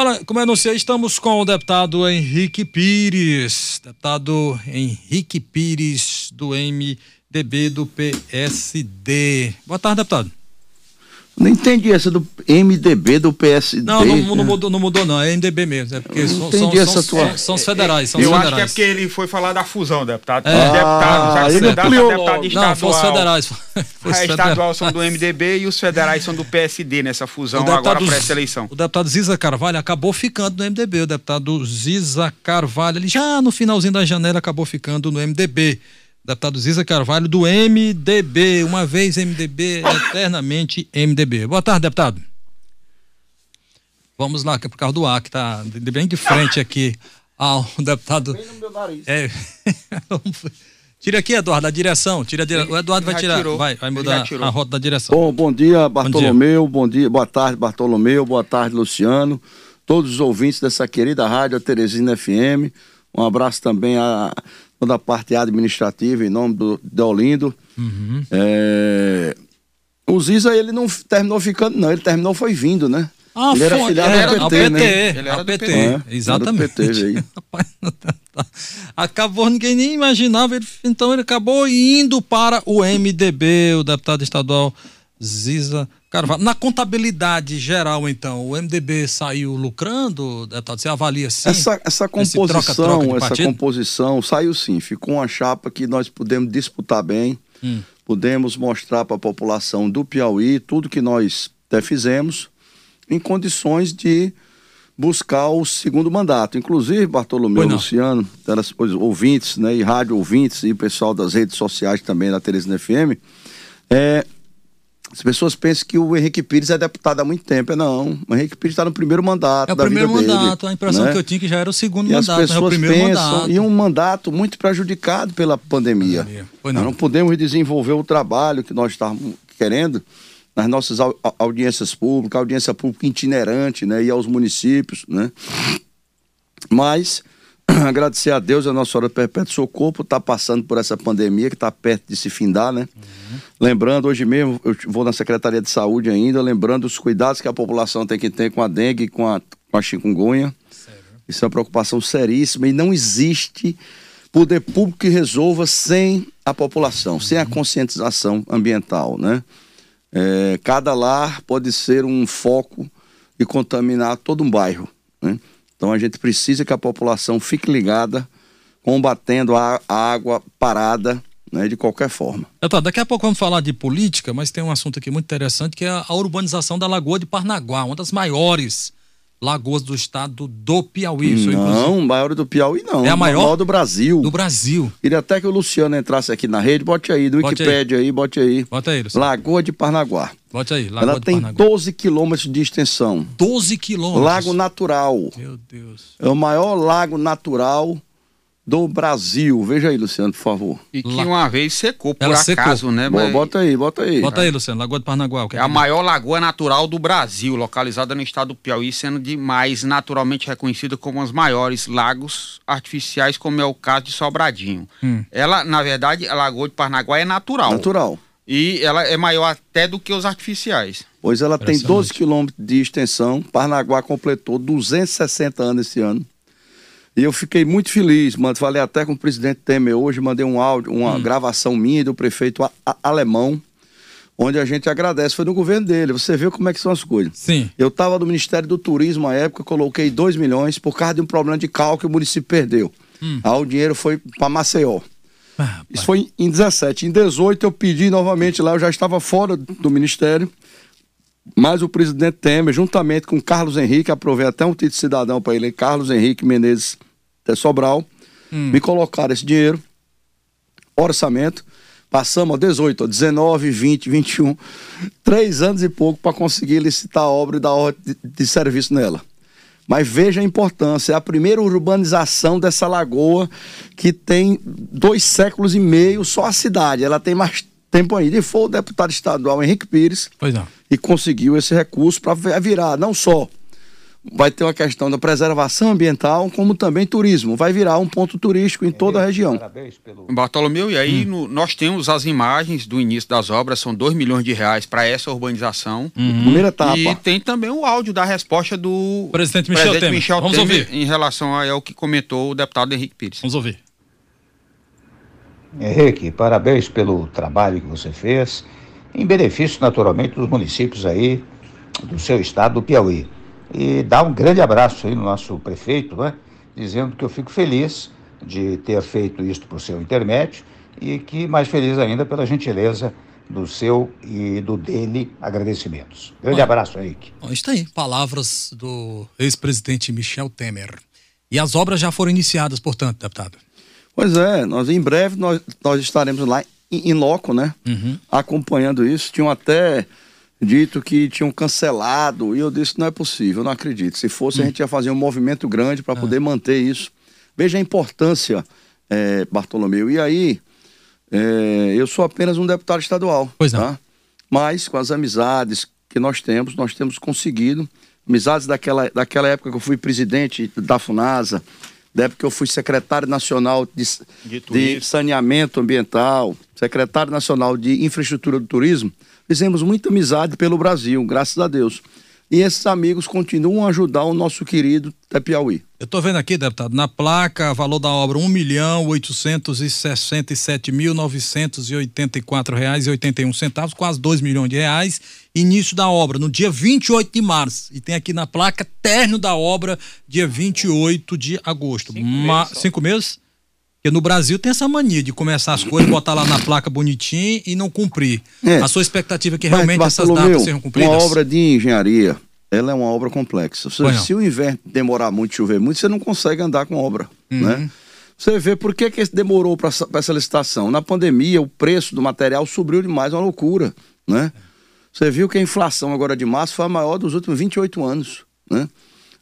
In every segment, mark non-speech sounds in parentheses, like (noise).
Olha, como eu anunciei, estamos com o deputado Henrique Pires, deputado Henrique Pires do MDB do PSD. Boa tarde, deputado. Não entendi essa do MDB do PSD. Não, não, não, mudou, não mudou, não. É MDB mesmo. É porque são, entendi são, essa são, tua... são, são os federais. São Eu os acho que é federais. porque ele foi falar da fusão, deputado. É. Os deputados, Ah, já ele deputado, deputado estadual. Não, foi os federais. Foi (laughs) os A federais. estadual são do MDB e os federais são do PSD nessa fusão deputado agora para essa eleição. O deputado Ziza Carvalho acabou ficando no MDB. O deputado Ziza Carvalho, ele já no finalzinho da janela acabou ficando no MDB. Deputado Ziza Carvalho do MDB. Uma vez MDB, eternamente MDB. Boa tarde, deputado. Vamos lá, que é por causa do ar, que tá de- bem de frente aqui ao (laughs) deputado. É. (laughs) Tira aqui, Eduardo, a direção. Tira a dire... O Eduardo vai tirar. Vai, vai mudar a rota da direção. Bom, bom dia, Bartolomeu. Bom dia. boa tarde, Bartolomeu. Boa tarde, Luciano. Todos os ouvintes dessa querida rádio, a Teresina FM. Um abraço também a toda a parte administrativa, em nome do Deolindo. Uhum. É, O Ziza, ele não terminou ficando, não. Ele terminou foi vindo, né? Ah, ele era foi, filiado era ao PT, PT, né? Ele era do PT, PT. É, exatamente. do PT, veio. (laughs) Rapaz, acabou, ninguém nem imaginava, ele- então ele acabou indo para o MDB, o deputado estadual Ziza Carvalho. Na contabilidade geral, então, o MDB saiu lucrando, deputado? Você avalia assim? Essa, essa composição, troca-troca de essa partido? composição saiu sim. Ficou uma chapa que nós pudemos disputar bem, Hum. pudemos mostrar para a população do Piauí tudo que nós até fizemos, em condições de buscar o segundo mandato. Inclusive, Bartolomeu. Luciano, ouvintes, né, e rádio ouvintes, e o pessoal das redes sociais também da Teresina FM, é, as pessoas pensam que o Henrique Pires é deputado há muito tempo. É não. O Henrique Pires está no primeiro mandato É o primeiro vida dele, mandato, a impressão né? que eu tinha que já era o segundo E as mandato, mas é o pessoas primeiro pensam mandato. em um mandato muito prejudicado pela pandemia. Pandemia. Nós não. podemos desenvolver o trabalho que nós estávamos querendo nas nossas au- au- audiências públicas, audiência pública itinerante, né, e aos municípios, né? Mas (clears throat) agradecer a Deus, a Nossa Senhora do Perpétuo Socorro, por estar passando por essa pandemia que está perto de se findar, né? Lembrando, hoje mesmo, eu vou na Secretaria de Saúde ainda, lembrando os cuidados que a população tem que ter com a dengue e com a, com a chikungunya. Isso é uma preocupação seríssima e não existe poder público que resolva sem a população, sem a conscientização ambiental, né? É, cada lar pode ser um foco e contaminar todo um bairro, né? Então a gente precisa que a população fique ligada, combatendo a, água parada, né, de qualquer forma. Deputado, daqui a pouco vamos falar de política, mas tem um assunto aqui muito interessante que é a urbanização da Lagoa de Parnaguá, uma das maiores lagoas do estado do Piauí. Isso, inclusive, não, maior do Piauí não. É a maior? do Brasil. do Brasil. Queria até que o Luciano entrasse aqui na rede, bote aí, do Bote aí. Aí, bote aí. Bota aí, Luciano. Lagoa de Parnaguá. Bote aí, Lagoa Ela de tem Parnaguá. 12 quilômetros de extensão. 12 quilômetros. Lago natural. Meu Deus. É o maior lago natural do Brasil. Veja aí, Luciano, por favor. E que uma vez secou, por Ela secou. acaso, né? Bo- Mas Bota aí, bota aí. Bota aí, Luciano, Lagoa de Parnaguá. o que É é a maior lagoa natural do Brasil, localizada no estado do Piauí, sendo de mais naturalmente reconhecida como os maiores lagos artificiais, como é o caso de Sobradinho. Hum. Ela, na verdade, a Lagoa de Parnaguá é natural. Natural. E ela é maior até do que os artificiais. Pois ela tem Impressionante. 12 quilômetros de extensão. Parnaguá completou 260 anos esse ano. E eu fiquei muito feliz, mano. Falei até com o presidente Temer hoje, mandei um áudio, uma Hum. gravação minha do prefeito a- a- alemão, onde a gente agradece. Foi no governo dele. Você vê como é que são as coisas. Sim. Eu estava no Ministério do Turismo à época, coloquei 2 milhões por causa de um problema de cálculo que o município perdeu. Hum. Aí o dinheiro foi para Maceió. Ah. Isso foi em 17. Em 18 eu pedi novamente lá, eu já estava fora do ministério, mas o presidente Temer, juntamente com Carlos Henrique, aprovei até um título de cidadão para ele, Carlos Henrique Menezes de Sobral, Hum. me colocaram esse dinheiro, orçamento, passamos a 18, ó, 19, 20, 21, três anos e pouco para conseguir licitar a obra e dar ordem de, de serviço nela. Mas veja a importância, é a primeira urbanização dessa lagoa que tem dois séculos e meio só a cidade. Ela tem mais tempo ainda. E foi o deputado estadual Henrique Pires Pois não. e conseguiu esse recurso para virar não só vai ter uma questão da preservação ambiental, como também turismo. Vai virar um ponto turístico em toda a região. Parabéns pelo. Bartolomeu, e aí hum. no, nós temos as imagens do início das obras, são 2 milhões de reais para essa urbanização. Uhum. Primeira etapa. E tem também o áudio da resposta do presidente Michel presidente Temer. Michel Vamos Temer ouvir. em relação ao que comentou o deputado Henrique Pires. Vamos ouvir. Henrique, parabéns pelo trabalho que você fez, em benefício, naturalmente, dos municípios aí do seu estado, do Piauí. E dar um grande abraço aí no nosso prefeito, né? dizendo que eu fico feliz de ter feito isto por seu intermédio e que mais feliz ainda pela gentileza do seu e do dele agradecimentos. Grande abraço, Henrique. Bom, está aí, palavras do ex-presidente Michel Temer. E as obras já foram iniciadas, portanto, deputado? Pois é, nós em breve nós, nós estaremos lá em, em loco, né? Uhum. Acompanhando isso. Tinham até dito que tinham cancelado e eu disse não é possível, não acredito. Se fosse uhum. a hum. gente ia fazer um movimento grande para ah. poder manter isso. Veja a importância, é, Bartolomeu. E aí, é, eu sou apenas um deputado estadual. Pois não. Tá? Mas com as amizades que nós temos, nós temos conseguido. Amizades daquela, daquela época que eu fui presidente da FUNASA, da época que eu fui secretário nacional de, de, de saneamento ambiental, secretário nacional de infraestrutura do turismo, fizemos muita amizade pelo Brasil, graças a Deus. E esses amigos continuam a ajudar o nosso querido Piauí. Eu estou vendo aqui, deputado, na placa, valor da obra um milhão oitocentos e sessenta e sete mil novecentos e oitenta e quatro reais e oitenta e um centavos, quase dois milhões de reais. Início da obra no dia 28 de março. E tem aqui na placa término da obra dia 28 de agosto. Cinco, Ma meses, cinco meses? Porque no Brasil tem essa mania de começar as coisas, botar lá na placa bonitinho e não cumprir. É. A sua expectativa é que realmente Mas, essas datas sejam cumpridas? Uma obra de engenharia, ela é uma obra complexa. Se, se o inverno demorar muito, chover muito, você não consegue andar com a obra, uhum. né? Você vê por que, que demorou para essa licitação. Na pandemia, o preço do material subiu demais, uma loucura, né? Você viu que a inflação agora de março foi a maior dos últimos 28 anos, né?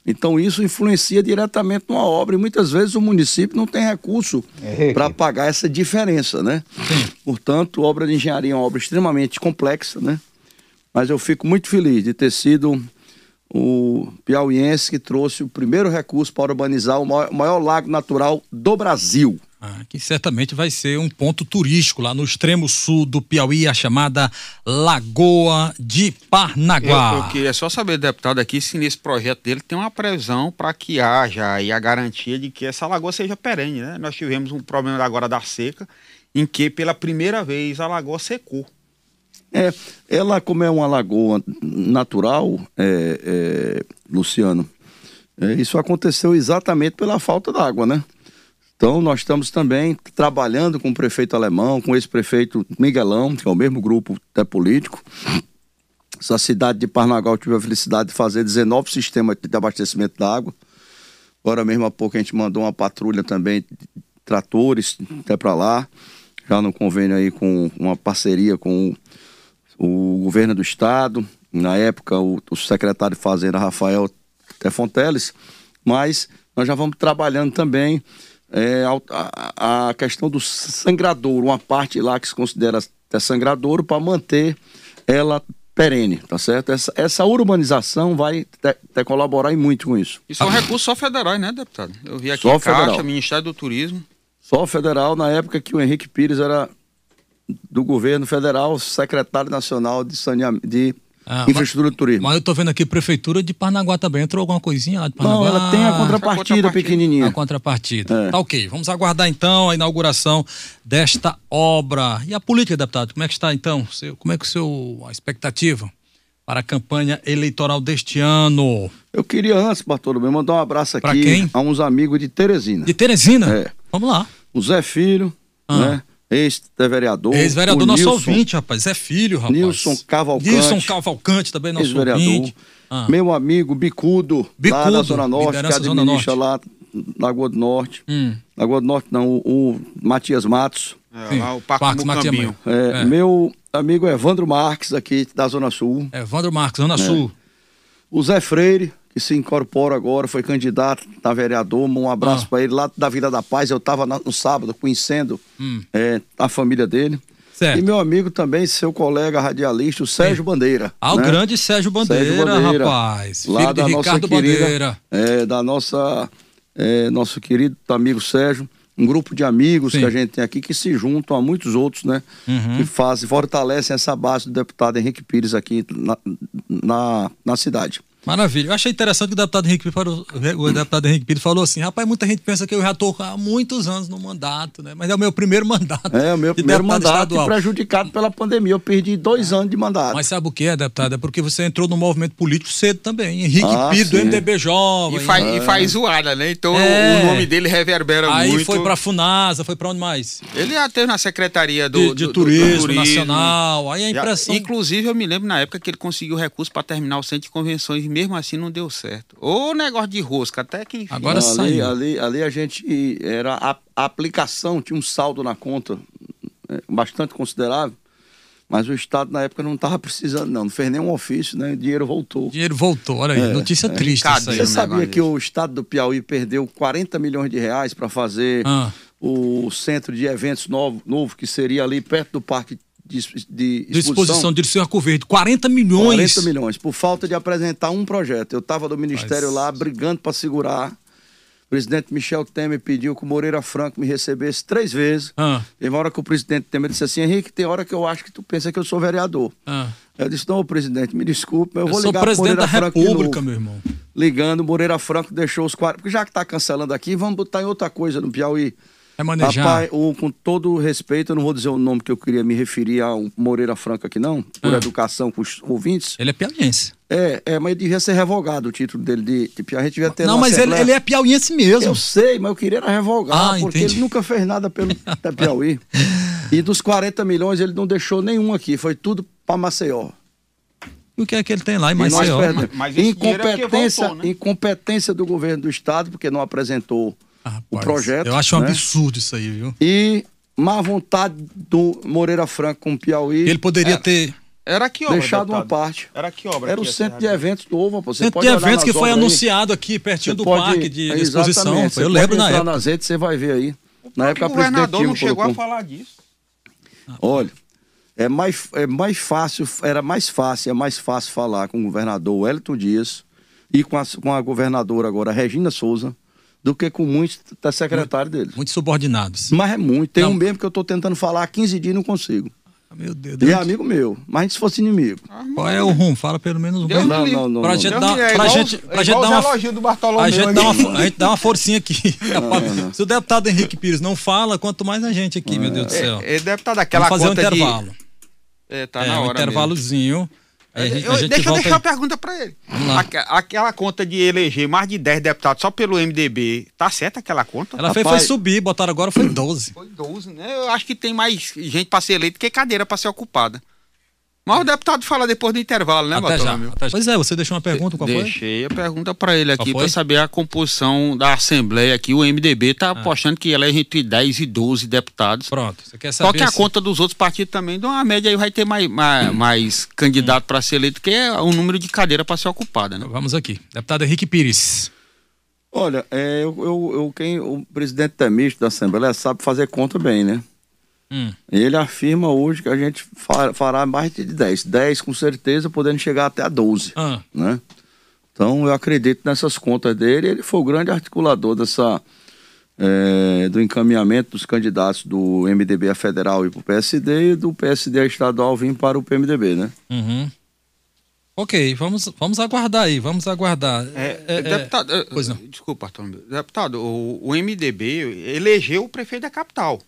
Então isso influencia diretamente numa obra e muitas vezes o município não tem recurso é, para pagar essa diferença, né? Sim. Portanto, obra de engenharia é uma obra extremamente complexa, né? Mas eu fico muito feliz de ter sido o piauiense que trouxe o primeiro recurso para urbanizar o maior, o maior lago natural do Brasil. Ah, que certamente vai ser um ponto turístico lá no extremo sul do Piauí, a chamada Lagoa de Parnaguá. Eu, eu queria só saber, deputado, aqui se nesse projeto dele tem uma previsão para que haja aí a garantia de que essa lagoa seja perene, né? Nós tivemos um problema agora da seca, em que pela primeira vez a lagoa secou. É, ela como é uma lagoa natural, é, é, Luciano, é, isso aconteceu exatamente pela falta d'água, né? Então, nós estamos também trabalhando com o prefeito alemão, com esse prefeito Miguelão, que é o mesmo grupo até político. Essa cidade de Parnagal tive a felicidade de fazer 19 sistemas de abastecimento d'água. Agora mesmo há pouco a gente mandou uma patrulha também de tratores até para lá, já no convênio aí com uma parceria com o, o governo do estado, na época o, o secretário de Fazenda Rafael Tefonteles, mas nós já vamos trabalhando também é, a, a, questão do sangradouro, uma parte lá que se considera até sangradouro, para manter ela perene, tá certo? Essa, essa urbanização vai te, te colaborar muito com isso. Isso é um recurso só federal, né, deputado? Eu vi aqui só a Caixa, federal. Ministério do Turismo. Só federal, na época que o Henrique Pires era do governo federal, secretário nacional de saneamento, de ah, infraestrutura do turismo. Mas eu tô vendo aqui, Prefeitura de Parnaguá também. Entrou alguma coisinha lá de Parnaguá? Não, ela tem a contrapartida, a pequenininha. A contrapartida. É. Tá ok. Vamos aguardar então a inauguração desta obra. E a política, deputado, como é que está então? Como é que o seu, a expectativa para a campanha eleitoral deste ano? Eu queria antes, Bartolomeu, mandar um abraço aqui a uns amigos de Teresina. De Teresina? É. Vamos lá. O Zé Filho, ah. né? Ex-vereador. Ex-vereador nosso Nilson, ouvinte, rapaz. É filho, rapaz. Nilson Cavalcante. Nilson Cavalcante também nosso ouvinte. Ah. Meu amigo Bicudo, Bicudo, lá na Zona Norte, que administra lá Lagoa do Norte. Hum. Lagoa do Norte não, o, o Matias Matos. É, lá o Parque Mucambinho. É, é. Meu amigo Evandro Marques, aqui da Zona Sul. Evandro Marques, Zona é. Sul. O Zé Freire, que se incorpora agora, foi candidato a vereador. Um abraço ah. para ele lá da Vila da Paz. Eu estava no sábado conhecendo hum. é, a família dele. Certo. E meu amigo também, seu colega radialista, o Sérgio Bandeira. Ah, o né? grande Sérgio Bandeira, Sérgio Bandeira rapaz. Lá da Ricardo nossa querida, Bandeira. É, da nossa, é, nosso querido amigo Sérgio. Um grupo de amigos Sim. que a gente tem aqui que se juntam a muitos outros, né? Uhum. Que fazem, fortalecem essa base do deputado Henrique Pires aqui na, na, na cidade. Maravilha. Eu achei interessante que o deputado Henrique Pires, o deputado Henrique Pires falou assim: rapaz, muita gente pensa que eu já estou há muitos anos no mandato, né? Mas é o meu primeiro mandato. É, o meu primeiro mandato estadual. e prejudicado pela pandemia. Eu perdi dois é. anos de mandato. Mas sabe o que é, deputado? É porque você entrou no movimento político cedo também. Henrique ah, Pires, sim. do MDB Jovem. E faz, é. e faz zoada, né? Então é. o nome dele reverbera Aí muito. Aí foi pra Funasa, foi pra onde mais? Ele já teve na Secretaria do, de, de do, turismo, do, turismo, Nacional. Aí a impressão. Já, inclusive, eu me lembro na época que ele conseguiu recurso para terminar o centro de convenções mesmo assim não deu certo. Ô negócio de rosca, até que enfim. Agora ali, saiu. Ali, ali a gente era a, a aplicação, tinha um saldo na conta é, bastante considerável. Mas o Estado na época não estava precisando, não. Não fez nenhum ofício, né? O dinheiro voltou. O dinheiro voltou, olha aí. É, notícia é. triste. Isso aí, Você sabia que o Estado do Piauí perdeu 40 milhões de reais para fazer ah. o centro de eventos novo, novo, que seria ali perto do Parque de, de exposição. de Dirceu Arco Verde. 40 milhões. 40 milhões, por falta de apresentar um projeto. Eu estava do Ministério Mas... lá brigando para segurar. O presidente Michel Temer pediu que o Moreira Franco me recebesse três vezes. Ah. Teve uma hora que o presidente Temer disse assim: Henrique, tem hora que eu acho que tu pensa que eu sou vereador. Ah. Eu disse: Não, presidente, me desculpe, mas eu, eu vou ligar para o Moreira da Franco. República, meu irmão. Ligando, Moreira Franco deixou os quatro. Porque já que está cancelando aqui, vamos botar em outra coisa no Piauí. É manejar. Rapaz, o, com todo respeito, eu não vou dizer o nome que eu queria me referir a Moreira Franco aqui, não, por ah. educação com os ouvintes. Ele é piauiense. É, é, mas devia ser revogado o título dele de, de Piauí. A gente devia ter Não, mas ele, ele, é piauiense mesmo. Eu sei, mas eu queria revogar, ah, porque entendi. ele nunca fez nada pelo (laughs) Piauí. e dos 40 milhões, ele não deixou nenhum aqui, foi tudo para Maceió. E o que é que ele tem lá em Maceió? Mas, mas incompetência, voltou, né? incompetência do governo do estado, porque não apresentou Rapaz, o projeto. Eu acho um né? absurdo isso aí, viu? E má vontade do Moreira Franco com o Piauí. Ele poderia era, ter. Era que obra? Deixado deputado? uma parte. Era que obra? Era o centro de eventos do Ovo. Você centro de eventos que foi anunciado aí. aqui, pertinho você do pode, parque de, exposição. Eu lembro na época. nas redes, você vai ver aí. Na época, o governador não chegou colocou... a falar disso. Olha, é mais, é mais fácil, era mais fácil, é mais fácil falar com o governador Wellington Dias e com a, com a governadora agora, Regina Souza, do que com muitos da secretário deles. Muitos subordinados. Mas é muito. Tem não. um mesmo que eu estou tentando falar há 15 dias e não consigo. Ah, meu Deus. E é amigo meu. Mas se fosse inimigo. Qual é o rumo? Fala pelo menos o bem. Não, não, não. Pra gente dar, pra gente, pra gente dar uma, a gente dá uma, a gente dá uma forcinha aqui. Não, não, (laughs) se o deputado Henrique Pires não fala, quanto mais a gente aqui, meu Deus do céu. É, é deputado aquela Vamos fazer um intervalo. De... É, tá é, na hora. Um intervalozinho. Mesmo. Gente, eu, deixa eu deixar uma pergunta para ele. Aquela conta de eleger mais de 10 deputados só pelo MDB, tá certa aquela conta? Ela fez foi subir, botaram agora foi 12. Foi 12, né? Eu acho que tem mais gente para ser eleito que cadeira para ser ocupada. Mas o deputado fala depois do intervalo, né, até já, até Pois é, você deixou uma pergunta, qual Deixei foi? Deixei a pergunta para ele aqui para saber a composição da Assembleia aqui. O MDB está ah. apostando que elege entre 10 e 12 deputados. Pronto, você quer saber Qual que é a conta dos outros partidos também? Então, a média aí vai ter mais, mais, hum. mais candidato para ser eleito, que é o número de cadeira para ser ocupada, né? Vamos aqui. Deputado Henrique Pires. Olha, é, eu, eu, eu, quem, o presidente Temista da Assembleia sabe fazer conta bem, né? Hum. Ele afirma hoje que a gente fará mais de 10. 10 com certeza, podendo chegar até a 12. Ah. Né? Então eu acredito nessas contas dele. Ele foi o grande articulador dessa, é, do encaminhamento dos candidatos do MDB a federal e para o PSD e do PSD a estadual vir para o PMDB, né? Uhum. Ok, vamos, vamos aguardar aí, vamos aguardar. É, é, é deputado, é, pois não. Desculpa, Arthur. Deputado, o, o MDB elegeu o prefeito da capital.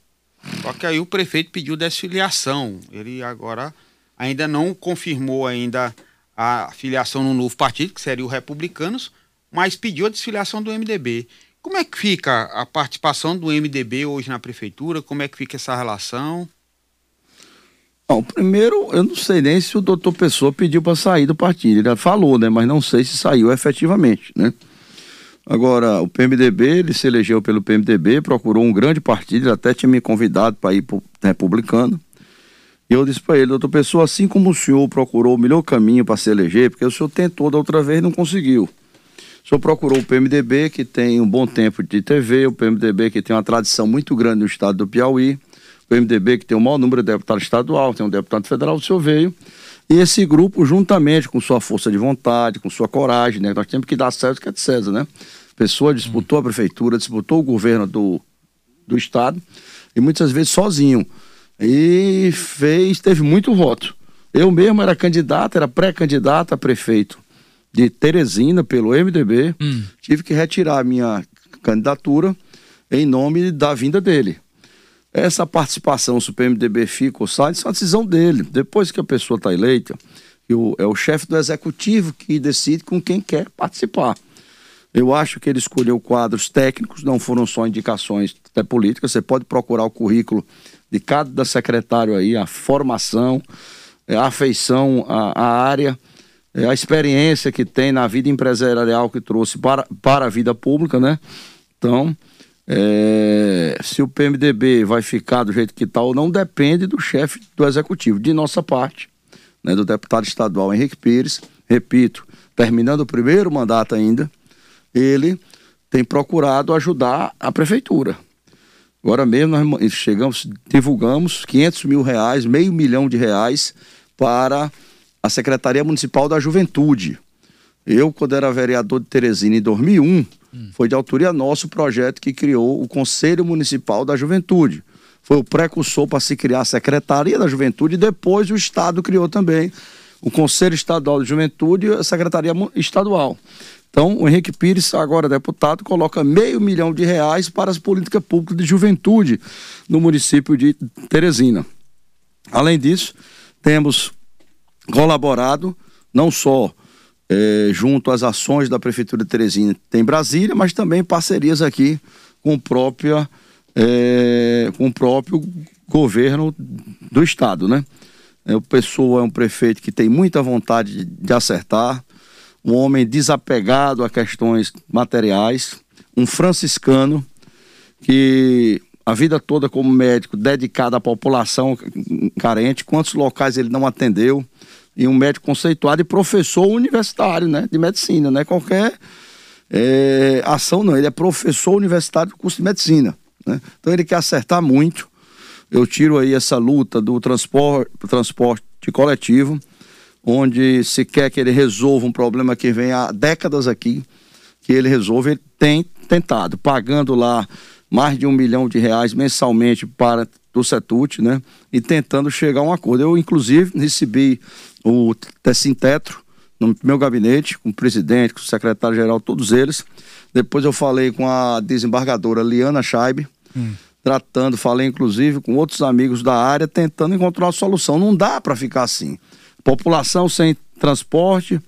Só que aí o prefeito pediu desfiliação. Ele agora ainda não confirmou ainda a filiação no novo partido, que seria o Republicanos, mas pediu a desfiliação do MDB. Como é que fica a participação do MDB hoje na prefeitura? Como é que fica essa relação? Bom, primeiro, eu não sei nem se o doutor Pessoa pediu para sair do partido. Ele falou, né? Mas não sei se saiu efetivamente, né? Agora, o PMDB, ele se elegeu pelo PMDB, procurou um grande partido, ele até tinha me convidado para ir para republicano. E eu disse para ele, doutor Pessoa, assim como o senhor procurou o melhor caminho para se eleger, porque o senhor tentou da outra vez e não conseguiu. O senhor procurou o PMDB, que tem um bom tempo de TV, o PMDB que tem uma tradição muito grande no estado do Piauí, o MDB, que tem o maior número de deputados estadual, tem um deputado federal, o senhor veio. E esse grupo, juntamente com sua força de vontade, com sua coragem, né? Nós temos que dar certo que é de César, né? Pessoa disputou a prefeitura, disputou o governo do, do estado, e muitas vezes sozinho. E fez, teve muito voto. Eu mesmo era candidato, era pré-candidato a prefeito de Teresina pelo MDB. Hum. Tive que retirar a minha candidatura em nome da vinda dele. Essa participação, se o PMDB fica ou sai, isso é uma decisão dele. Depois que a pessoa está eleita, o, é o chefe do executivo que decide com quem quer participar. Eu acho que ele escolheu quadros técnicos, não foram só indicações até políticas. Você pode procurar o currículo de cada secretário aí, a formação, é, a afeição à, à área, é, a experiência que tem na vida empresarial que trouxe para, para a vida pública, né? Então, é, se o PMDB vai ficar do jeito que está ou não, depende do chefe do executivo. De nossa parte, né, do deputado estadual Henrique Pires, repito, terminando o primeiro mandato ainda, ele tem procurado ajudar a prefeitura. Agora mesmo nós chegamos, divulgamos 500 mil reais, meio milhão de reais para a Secretaria Municipal da Juventude. Eu, quando era vereador de Teresina em 2001, Hum. Foi de autoria nossa o projeto que criou o Conselho Municipal da Juventude. Foi o precursor para se criar a Secretaria da Juventude e depois o Estado criou também o Conselho Estadual de Juventude e a Secretaria Estadual. Então, o Henrique Pires, agora deputado, coloca meio milhão de reais para as políticas públicas de juventude no município de Teresina. Além disso, temos colaborado não só é, junto às ações da Prefeitura de Teresina, tem Brasília, mas também parcerias aqui com, própria, é, com o próprio governo do Estado, né? É, o Pessoa é um prefeito que tem muita vontade de, de acertar, um homem desapegado a questões materiais, um franciscano que a vida toda como médico dedicado à população carente, quantos locais ele não atendeu, e um médico conceituado e professor universitário, né, de medicina, não é qualquer é, ação não, ele é professor universitário do curso de medicina, né? Então ele quer acertar muito. Eu tiro aí essa luta do transporte, transporte coletivo, onde se quer que ele resolva um problema que vem há décadas aqui, que ele resolve, ele tem tentado, pagando lá mais de um milhão de reais mensalmente para o Setut, né? E tentando chegar a um acordo. Eu, inclusive, recebi o Tessintetro no meu gabinete, com o presidente, com o secretário-geral, todos eles. Depois eu falei com a desembargadora Liana Scheibe, hum. tratando, falei inclusive com outros amigos da área, tentando encontrar uma solução. Não dá para ficar assim. População sem transporte,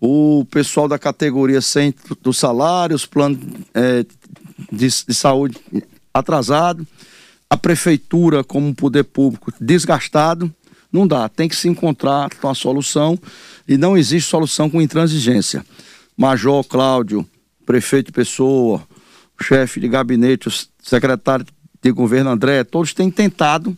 o pessoal da categoria sem dos salários, plano é, de, de saúde atrasado, a prefeitura como poder público desgastado não dá, tem que se encontrar uma solução e não existe solução com intransigência. Major Cláudio, prefeito Pessoa, chefe de gabinete, secretário de governo André, todos têm tentado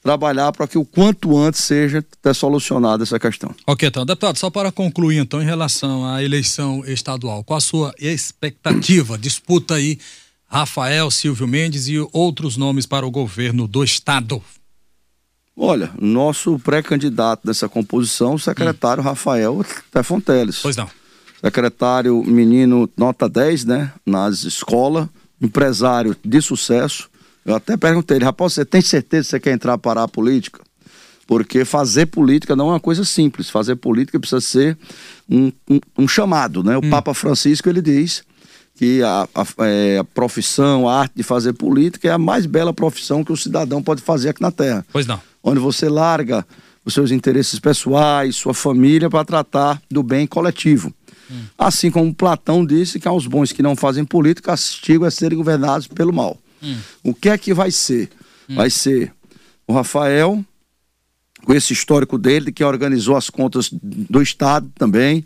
trabalhar para que o quanto antes seja solucionada essa questão. Ok, então, deputado, só para concluir então em relação à eleição estadual, qual a sua expectativa? Disputa aí Rafael Silvio Mendes e outros nomes para o governo do estado. Olha, nosso pré-candidato dessa composição, o secretário hum. Rafael Tefonteles. Pois não. Secretário menino nota 10, né, nas escolas, empresário de sucesso. Eu até perguntei ele, rapaz, você tem certeza que você quer entrar para a política? Porque fazer política não é uma coisa simples. Fazer política precisa ser um, um, um chamado, né? O hum. Papa Francisco, ele diz que a, a, é, a, profissão, a arte de fazer política é a mais bela profissão que o cidadão pode fazer aqui na Terra. Pois não onde você larga os seus interesses pessoais, sua família, para tratar do bem coletivo. Hum. Assim como Platão disse que aos bons que não fazem política, castigo é serem governados pelo mal. Hum. O que é que vai ser? Hum. Vai ser o Rafael, com esse histórico dele, que organizou as contas do Estado também.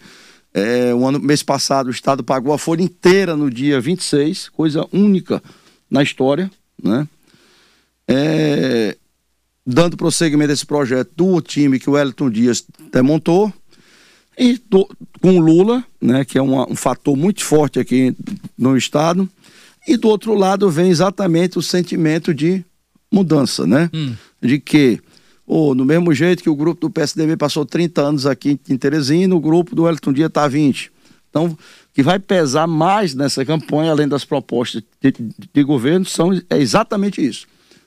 É, o ano, mês passado o Estado pagou a folha inteira no dia 26, coisa única na história, né? É, dando prosseguimento a esse projeto do time que o Wellington Dias montou, e do, com o Lula, né, que é um fator muito forte aqui no Estado, e do outro lado vem exatamente o sentimento de mudança, né? Hum. De que, oh, no mesmo jeito que o grupo do PSDB passou 30 anos aqui em Teresina, o grupo do Elton Dia está 20. Então, que vai pesar mais nessa campanha, além das propostas de, de, de governo, são, é exatamente isso.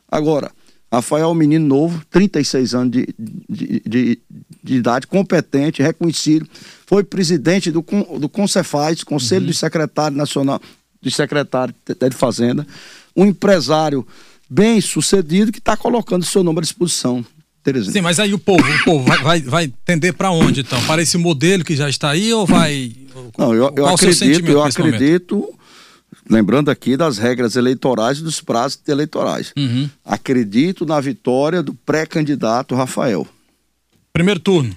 Agora, Rafael é um menino novo, 36 anos de, de, de, de, idade, competente, reconhecido. Foi presidente do, do Concefaz, Conselho uhum. do Secretário Nacional, de Secretário de Fazenda. Um empresário bem sucedido que está colocando seu nome à disposição. Terezinha. Sim, mas aí o povo, o povo vai, vai, vai tender para onde então? Para esse modelo que já está aí ou vai. Não, eu, eu acredito, eu acredito lembrando aqui das regras eleitorais e dos prazos eleitorais. Uhum. Acredito na vitória do pré-candidato Rafael. Primeiro turno.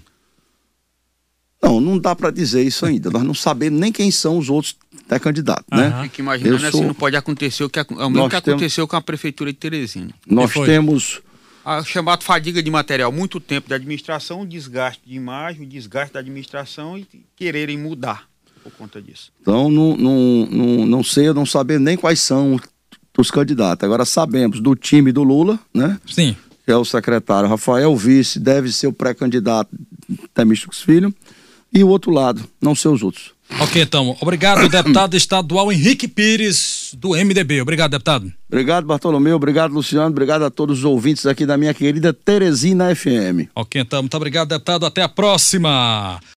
Não, não dá para dizer isso ainda. Nós não sabemos nem quem são os outros pré-candidatos, uhum. né? Fica imaginando né, sou... assim, não pode acontecer o que, é o mesmo que aconteceu com a prefeitura de Teresina. Nós temos a chamado fadiga de material, muito tempo de administração, desgaste de imagem, desgaste da administração e quererem mudar por conta disso. Então, não, não, não, não sei, eu não sabemos nem quais são os candidatos. Agora sabemos do time do Lula, né? Sim. Que é o secretário Rafael, o vice deve ser o pré-candidato Temísticos Filho, e o outro lado, não ser os outros. Ok, então. Obrigado, (coughs) deputado estadual Henrique Pires, do MDB. Obrigado, deputado. Obrigado, Bartolomeu. Obrigado, Luciano. Obrigado a todos os ouvintes aqui da minha querida Teresina FM. Ok, então. Muito obrigado, deputado. Até a próxima.